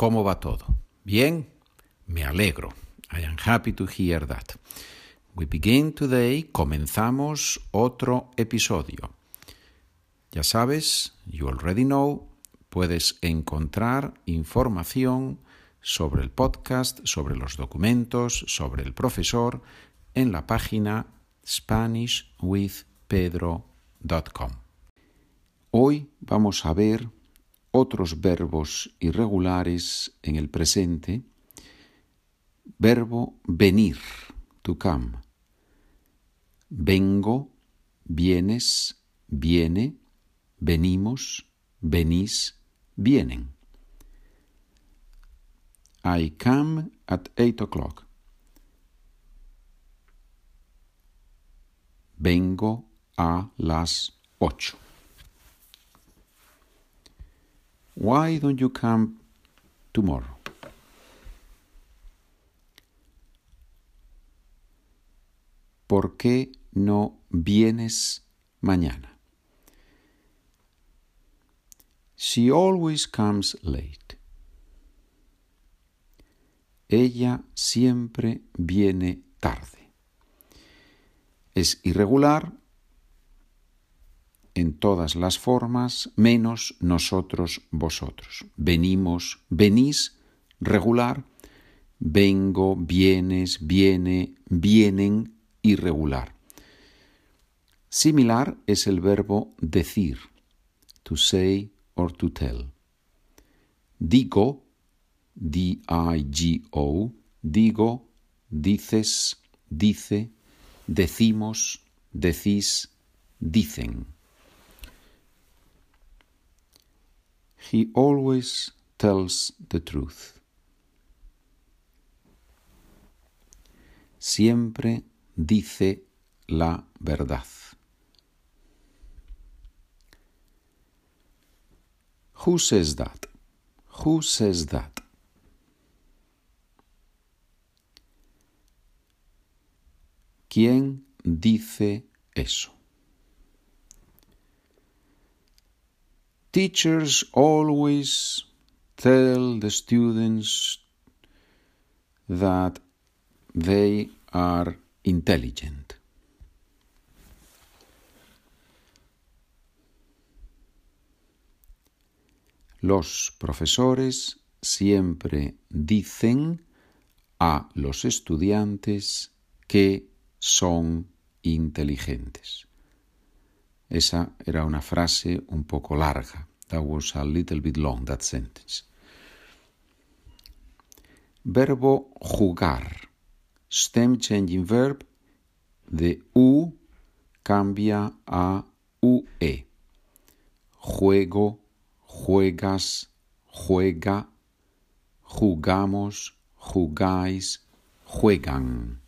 ¿Cómo va todo? ¿Bien? Me alegro. I am happy to hear that. We begin today, comenzamos otro episodio. Ya sabes, you already know, puedes encontrar información sobre el podcast, sobre los documentos, sobre el profesor en la página SpanishWithPedro.com. Hoy vamos a ver otros verbos irregulares en el presente. Verbo venir, to come. Vengo, vienes, viene, venimos, venís, vienen. I come at eight o'clock. Vengo a las ocho. Why don't you come tomorrow? ¿Por qué no vienes mañana? She always comes late. Ella siempre viene tarde. Es irregular en todas las formas, menos nosotros, vosotros. Venimos, venís, regular, vengo, vienes, viene, vienen, irregular. Similar es el verbo decir, to say or to tell. Digo, D-I-G-O, digo, dices, dice, decimos, decís, dicen. He always tells the truth. Siempre dice la verdad. Who says that? Who says that? ¿Quién dice eso? Teachers always tell the students that they are intelligent. Los profesores siempre dicen a los estudiantes que son inteligentes. Esa era una frase un poco larga. That was a little bit long, that sentence. Verbo jugar. Stem changing verb de U cambia a UE. Juego, juegas, juega, jugamos, jugáis, juegan.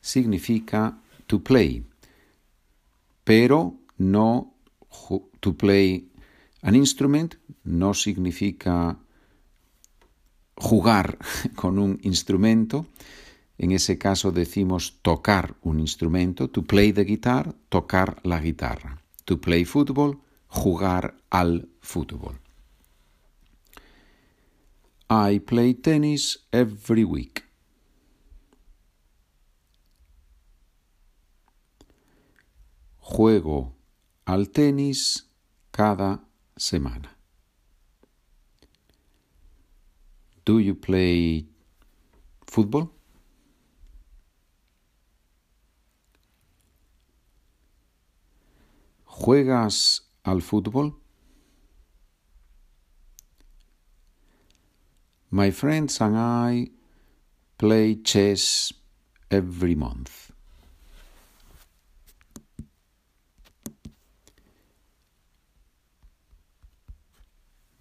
Significa to play pero no to play an instrument no significa jugar con un instrumento. En ese caso decimos tocar un instrumento, to play the guitar, tocar la guitarra. To play football, jugar al fútbol. I play tennis every week. Juego al tenis cada semana. Do you play football? ¿Juegas al fútbol? My friends and I play chess every month.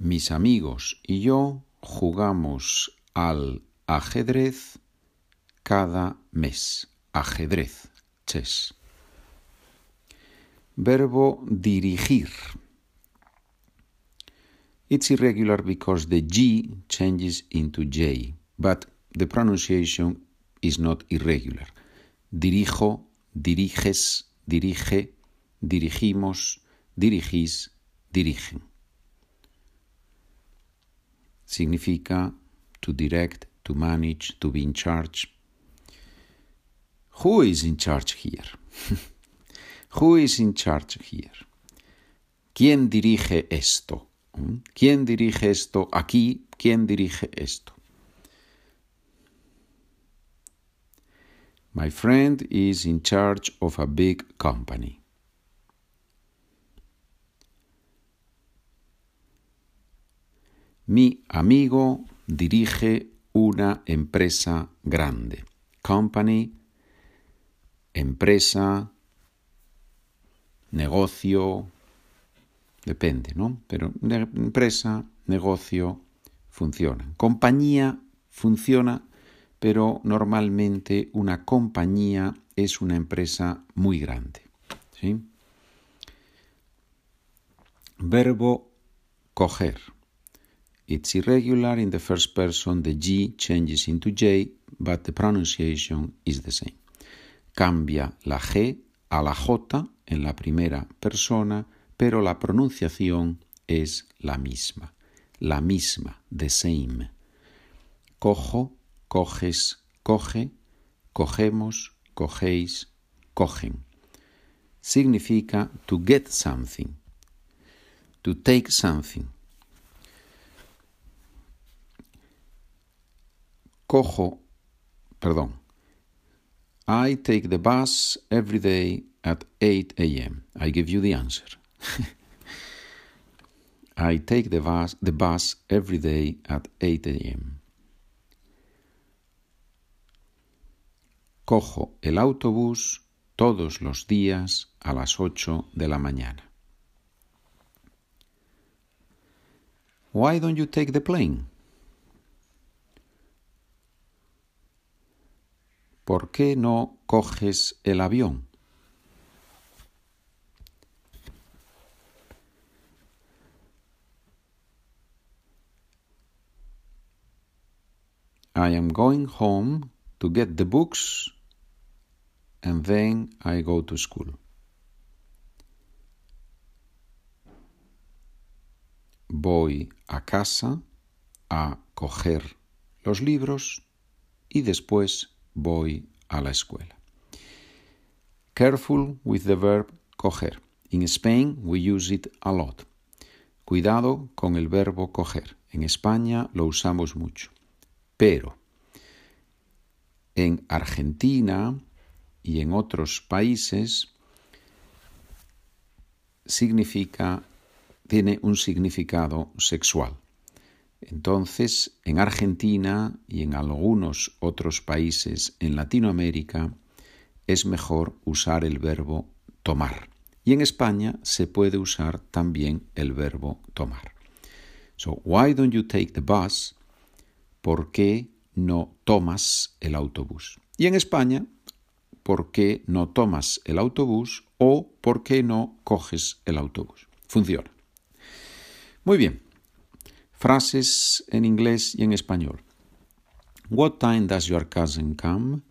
Mis amigos y yo jugamos al ajedrez cada mes. Ajedrez, chess. Verbo dirigir. It's irregular because the G changes into J, but the pronunciation is not irregular. Dirijo, diriges, dirige, dirigimos, dirigís, dirigen. Significa to direct, to manage, to be in charge. Who is in charge here? Who is in charge here? ¿Quién dirige esto? ¿Mm? ¿Quién dirige esto aquí? ¿Quién dirige esto? My friend is in charge of a big company. Mi amigo dirige una empresa grande. Company, empresa, negocio, depende, ¿no? Pero empresa, negocio, funcionan. Compañía funciona, pero normalmente una compañía es una empresa muy grande. ¿sí? Verbo coger. It's irregular in the first person, the G changes into J, but the pronunciation is the same. Cambia la G a la J en la primera persona, pero la pronunciación es la misma. La misma, the same. Cojo, coges, coge, cogemos, cogéis, cogen. Significa to get something, to take something. Cojo, perdón. I take the bus every day at 8 a.m. I give you the answer. I take the bus, the bus every day at 8 a.m. Cojo el autobús todos los días a las 8 de la mañana. Why don't you take the plane? ¿Por qué no coges el avión? I am going home to get the books and then I go to school. Voy a casa a coger los libros y después voy a la escuela. Careful with the verb coger. In Spain we use it a lot. Cuidado con el verbo coger. En España lo usamos mucho. Pero en Argentina y en otros países significa tiene un significado sexual. Entonces, en Argentina y en algunos otros países en Latinoamérica es mejor usar el verbo tomar. Y en España se puede usar también el verbo tomar. So, why don't you take the bus? ¿Por qué no tomas el autobús? Y en España, ¿por qué no tomas el autobús? O ¿por qué no coges el autobús? Funciona. Muy bien. Frases en inglés y en español. What time does your cousin come?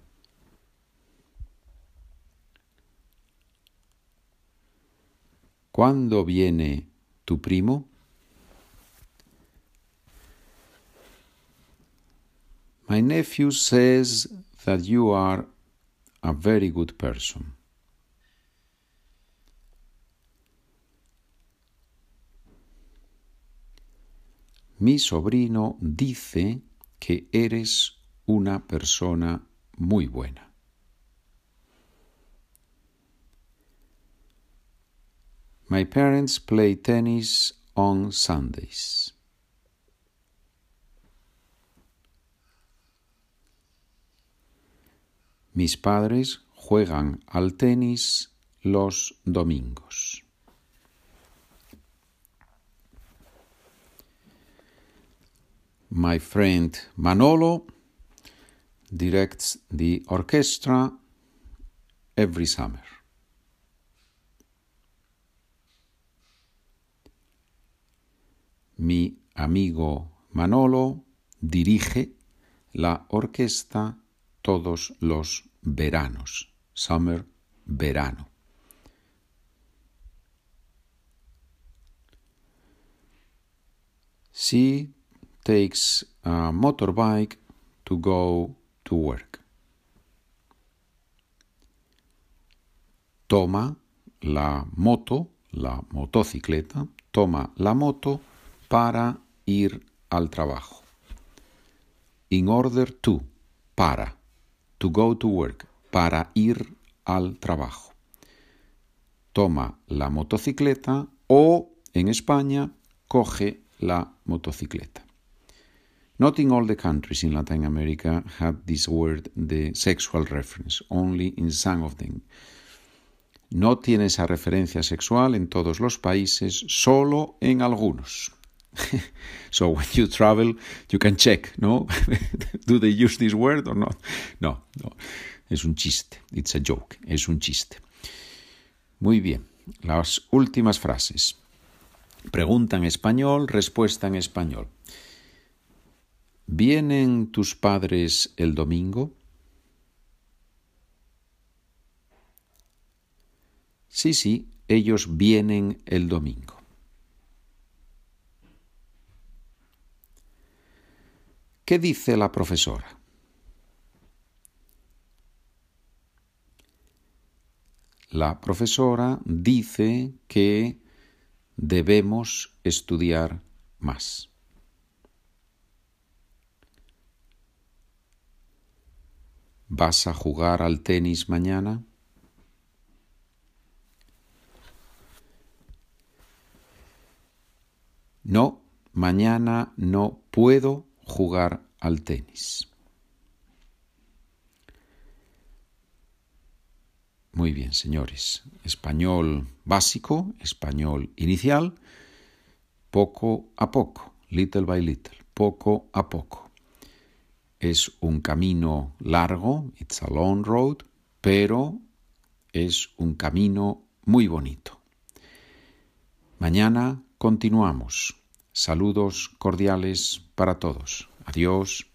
¿Cuándo viene tu primo? My nephew says that you are a very good person. Mi sobrino dice que eres una persona muy buena. My parents play tennis on Sundays. Mis padres juegan al tenis los domingos. My friend Manolo directs the orchestra every summer. Mi amigo Manolo dirige la orquesta todos los veranos. Summer, verano. Sí, takes a motorbike to go to work. Toma la moto, la motocicleta, toma la moto para ir al trabajo. In order to, para, to go to work, para ir al trabajo. Toma la motocicleta o, en España, coge la motocicleta. Not in all the countries in Latin America have this word the sexual reference, only in some of them. No tiene esa referencia sexual en todos los países, solo en algunos. so when you travel, you can check, ¿no? Do they use this word or not? No, no. Es un chiste. It's a joke. Es un chiste. Muy bien. Las últimas frases. Pregunta en español, respuesta en español. ¿Vienen tus padres el domingo? Sí, sí, ellos vienen el domingo. ¿Qué dice la profesora? La profesora dice que debemos estudiar más. ¿Vas a jugar al tenis mañana? No, mañana no puedo jugar al tenis. Muy bien, señores. Español básico, español inicial, poco a poco, little by little, poco a poco. Es un camino largo, it's a long road, pero es un camino muy bonito. Mañana continuamos. Saludos cordiales para todos. Adiós.